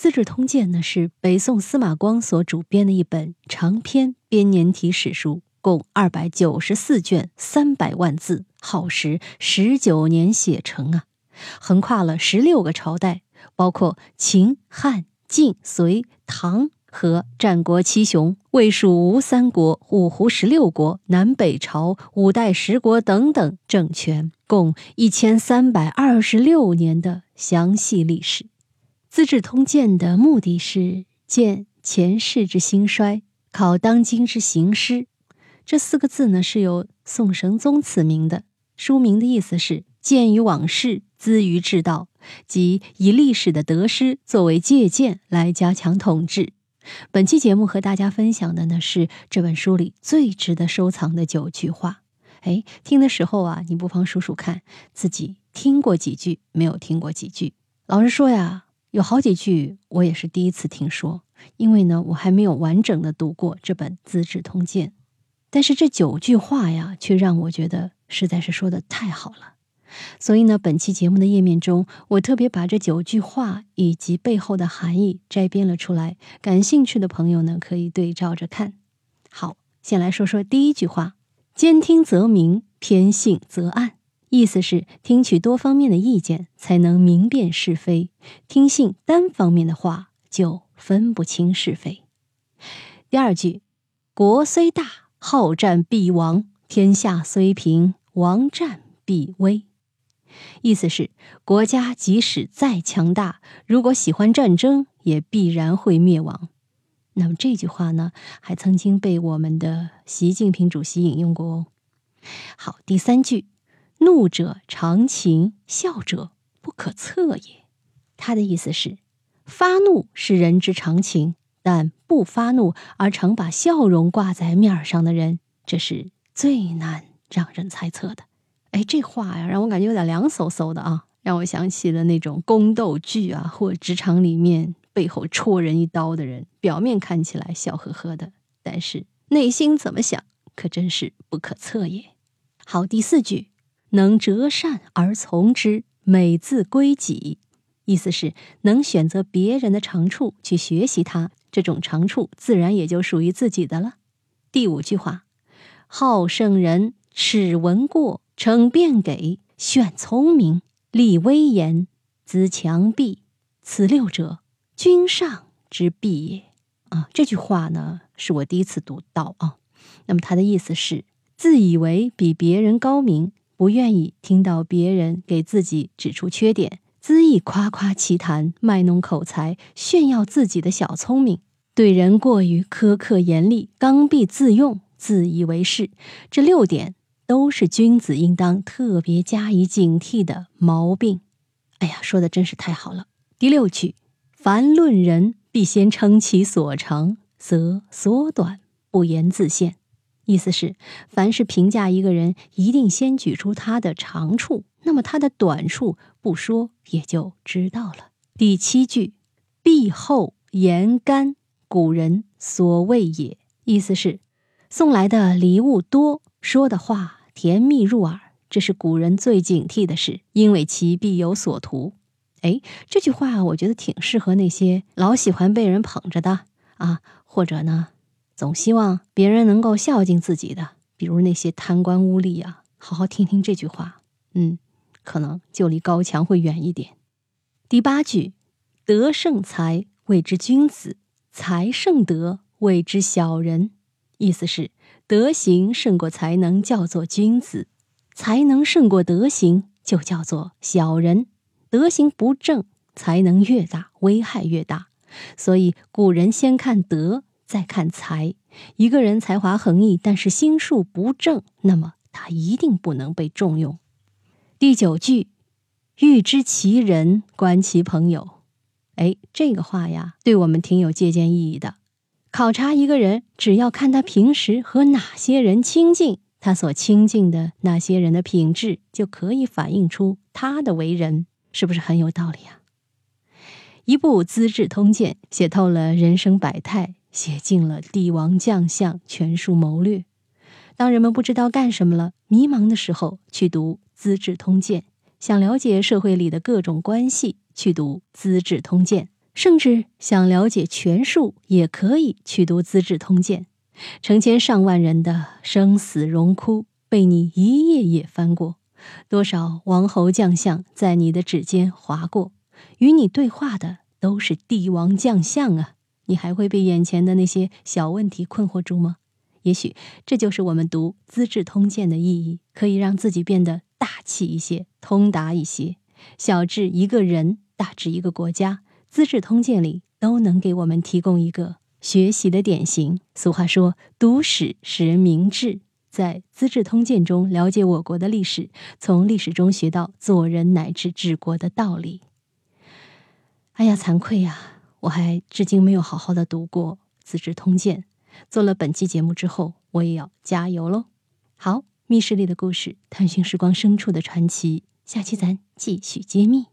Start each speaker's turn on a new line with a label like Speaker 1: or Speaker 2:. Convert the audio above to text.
Speaker 1: 资治通鉴》呢是北宋司马光所主编的一本长篇编年体史书，共二百九十四卷，三百万字，耗时十九年写成啊，横跨了十六个朝代，包括秦、汉、晋、隋、唐。和战国七雄、魏、蜀、吴三国、五胡十六国、南北朝、五代十国等等政权，共一千三百二十六年的详细历史。《资治通鉴》的目的是鉴前世之兴衰，考当今之行师。这四个字呢，是由宋神宗赐名的。书名的意思是鉴于往事，资于治道，即以历史的得失作为借鉴来加强统治。本期节目和大家分享的呢是这本书里最值得收藏的九句话。哎，听的时候啊，你不妨数数看，自己听过几句，没有听过几句。老实说呀，有好几句我也是第一次听说，因为呢，我还没有完整的读过这本《资治通鉴》。但是这九句话呀，却让我觉得实在是说的太好了。所以呢，本期节目的页面中，我特别把这九句话以及背后的含义摘编了出来。感兴趣的朋友呢，可以对照着看。好，先来说说第一句话：“兼听则明，偏信则暗。”意思是听取多方面的意见，才能明辨是非；听信单方面的话，就分不清是非。第二句：“国虽大，好战必亡；天下虽平，亡战必危。”意思是，国家即使再强大，如果喜欢战争，也必然会灭亡。那么这句话呢，还曾经被我们的习近平主席引用过哦。好，第三句，怒者常情，笑者不可测也。他的意思是，发怒是人之常情，但不发怒而常把笑容挂在面上的人，这是最难让人猜测的。哎，这话呀，让我感觉有点凉飕飕的啊，让我想起了那种宫斗剧啊，或职场里面背后戳人一刀的人，表面看起来笑呵呵的，但是内心怎么想，可真是不可测也。好，第四句，能折善而从之，美自归己，意思是能选择别人的长处去学习他，这种长处自然也就属于自己的了。第五句话，好胜人，耻闻过。称辩给，炫聪明，立威严，资强弊，此六者，君上之弊也。啊，这句话呢，是我第一次读到啊。那么他的意思是，自以为比别人高明，不愿意听到别人给自己指出缺点，恣意夸夸其谈，卖弄口才，炫耀自己的小聪明，对人过于苛刻严厉，刚愎自用，自以为是。这六点。都是君子应当特别加以警惕的毛病。哎呀，说的真是太好了。第六句，凡论人，必先称其所长，则所短不言自现。意思是，凡是评价一个人，一定先举出他的长处，那么他的短处不说也就知道了。第七句，必厚言干，古人所谓也。意思是，送来的礼物多，说的话。甜蜜入耳，这是古人最警惕的事，因为其必有所图。哎，这句话我觉得挺适合那些老喜欢被人捧着的啊，或者呢，总希望别人能够孝敬自己的，比如那些贪官污吏啊。好好听听这句话，嗯，可能就离高墙会远一点。第八句，德胜才谓之君子，才胜德谓之小人。意思是。德行胜过才能，叫做君子；才能胜过德行，就叫做小人。德行不正，才能越大，危害越大。所以古人先看德，再看才。一个人才华横溢，但是心术不正，那么他一定不能被重用。第九句，欲知其人，观其朋友。哎，这个话呀，对我们挺有借鉴意义的。考察一个人，只要看他平时和哪些人亲近，他所亲近的那些人的品质，就可以反映出他的为人，是不是很有道理啊？一部《资治通鉴》写透了人生百态，写尽了帝王将相权术谋略。当人们不知道干什么了、迷茫的时候，去读《资治通鉴》；想了解社会里的各种关系，去读《资治通鉴》。甚至想了解权术，也可以去读《资治通鉴》。成千上万人的生死荣枯，被你一页页翻过；多少王侯将相在你的指尖划过，与你对话的都是帝王将相啊！你还会被眼前的那些小问题困惑住吗？也许这就是我们读《资治通鉴》的意义，可以让自己变得大气一些、通达一些。小至一个人，大至一个国家，《资治通鉴》里都能给我们提供一个学习的典型。俗话说：“读史使人明智。”在《资治通鉴》中了解我国的历史，从历史中学到做人乃至治国的道理。哎呀，惭愧呀！我还至今没有好好的读过《资治通鉴》。做了本期节目之后，我也要加油喽！好，密室里的故事，探寻时光深处的传奇，下期咱继续揭秘。